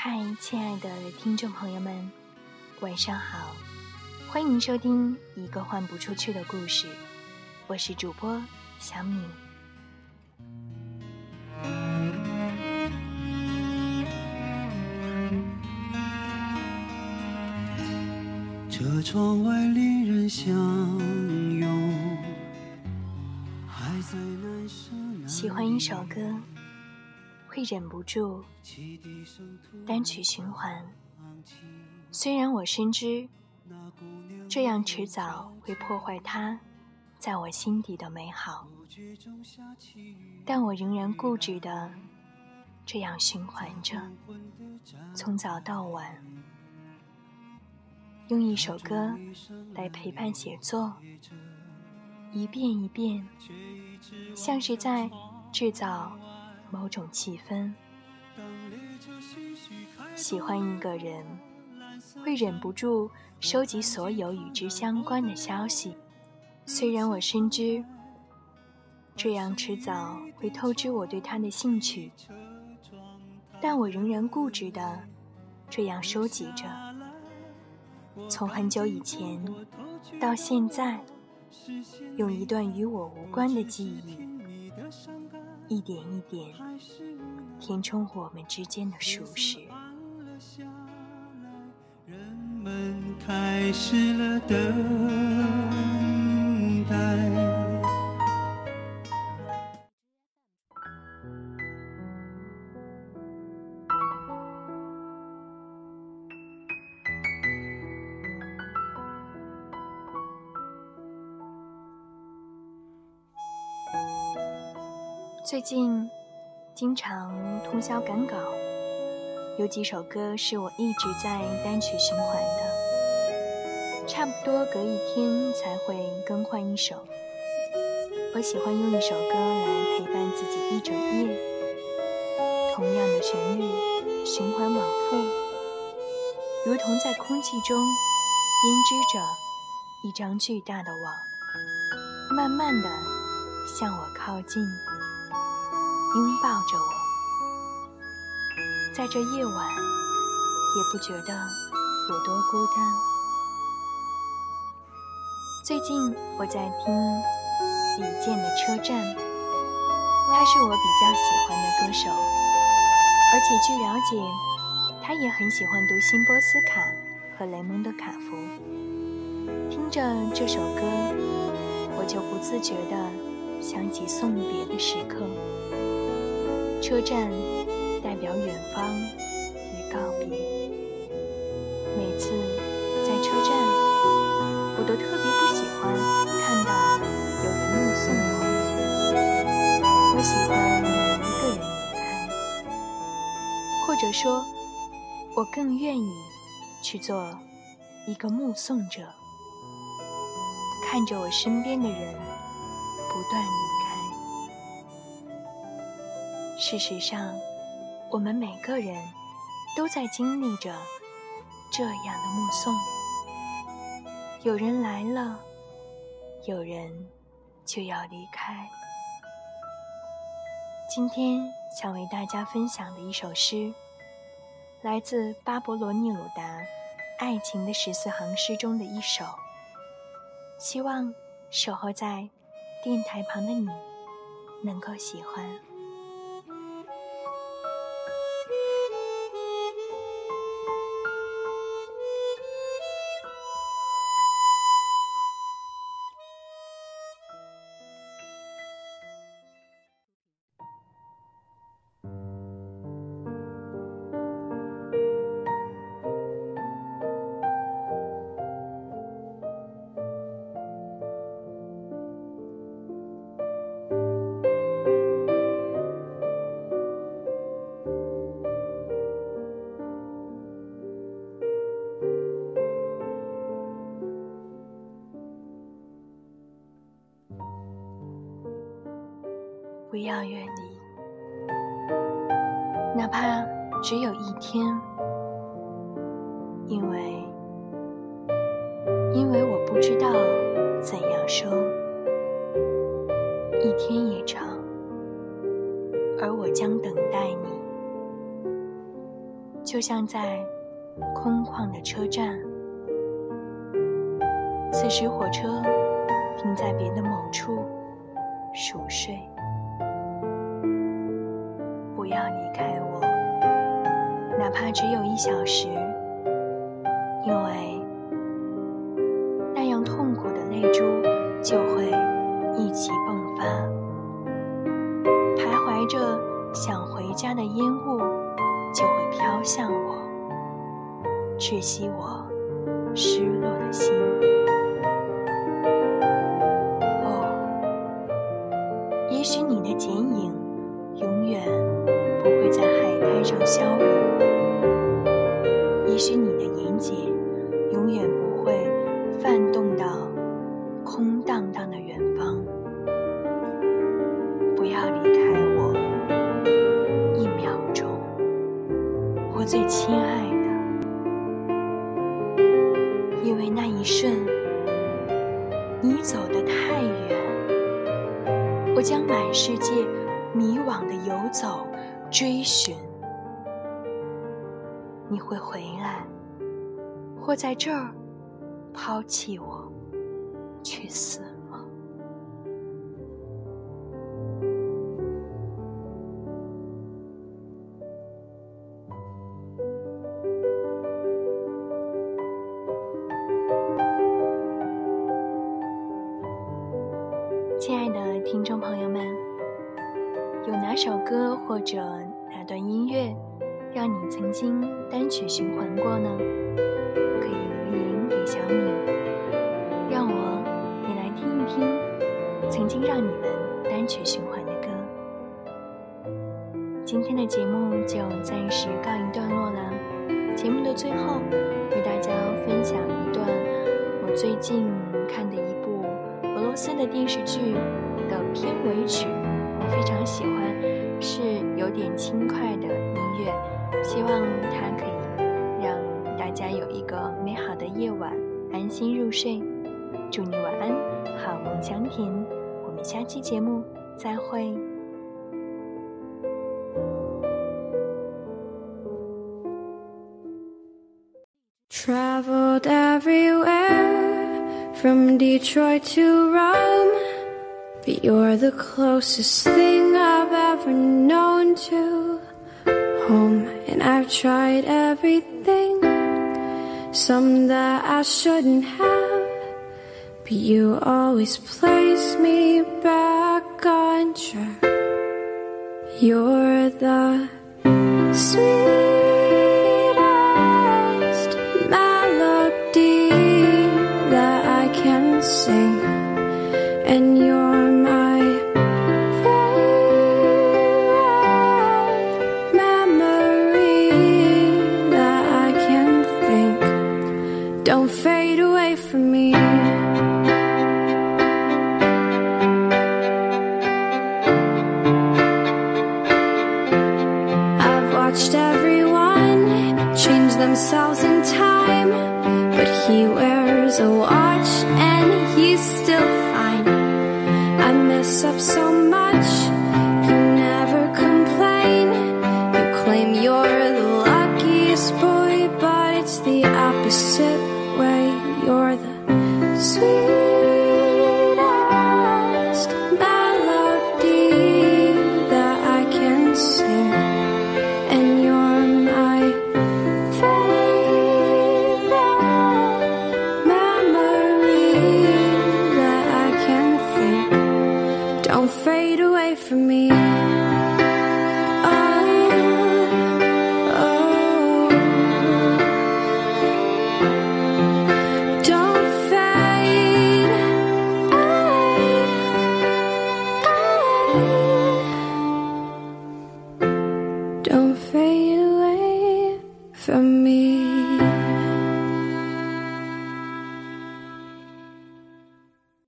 嗨，亲爱的听众朋友们，晚上好！欢迎收听《一个换不出去的故事》，我是主播小米。这窗外恋人相拥，还在难舍难喜欢一首歌。会忍不住单曲循环，虽然我深知这样迟早会破坏它在我心底的美好，但我仍然固执的这样循环着，从早到晚，用一首歌来陪伴写作，一遍一遍，像是在制造。某种气氛，喜欢一个人，会忍不住收集所有与之相关的消息。虽然我深知，这样迟早会透支我对他的兴趣，但我仍然固执的这样收集着。从很久以前到现在，用一段与我无关的记忆。一点一点填充我们之间的熟识。人们开始了等最近经常通宵赶稿，有几首歌是我一直在单曲循环的，差不多隔一天才会更换一首。我喜欢用一首歌来陪伴自己一整夜，同样的旋律循环往复，如同在空气中编织着一张巨大的网，慢慢的向我靠近。拥抱着我，在这夜晚也不觉得有多孤单。最近我在听李健的《车站》，他是我比较喜欢的歌手，而且据了解，他也很喜欢读辛波斯卡和雷蒙德·卡夫。听着这首歌，我就不自觉地想起送别的时刻。车站代表远方与告别。每次在车站，我都特别不喜欢看到有人目送我。我喜欢一个人离开，或者说，我更愿意去做一个目送者，看着我身边的人不断离。事实上，我们每个人都在经历着这样的目送。有人来了，有人就要离开。今天想为大家分享的一首诗，来自巴勃罗·聂鲁达《爱情的十四行诗》中的一首。希望守候在电台旁的你，能够喜欢。不要远离，哪怕只有一天，因为，因为我不知道怎样说，一天也长，而我将等待你，就像在空旷的车站。此时火车停在别的某处，熟睡。不要离开我，哪怕只有一小时，因为那样痛苦的泪珠就会一起迸发，徘徊着想回家的烟雾就会飘向我，窒息我失落的心。最亲爱的，因为那一瞬，你走得太远。我将满世界迷惘的游走，追寻。你会回来，或在这儿抛弃我，去死歌或者哪段音乐让你曾经单曲循环过呢？可以留言给小米，让我也来听一听曾经让你们单曲循环的歌。今天的节目就暂时告一段落了。节目的最后，为大家分享一段我最近看的一部。俄罗斯的电视剧的片尾曲，我非常喜欢，是有点轻快的音乐，希望它可以让大家有一个美好的夜晚，安心入睡。祝你晚安，好梦香甜。我们下期节目再会。Traveled everywhere. From Detroit to Rome, but you're the closest thing ever known to home. And I've tried everything, some that I shouldn't have, but you always place me back on track. You're the sweet. themselves in thousand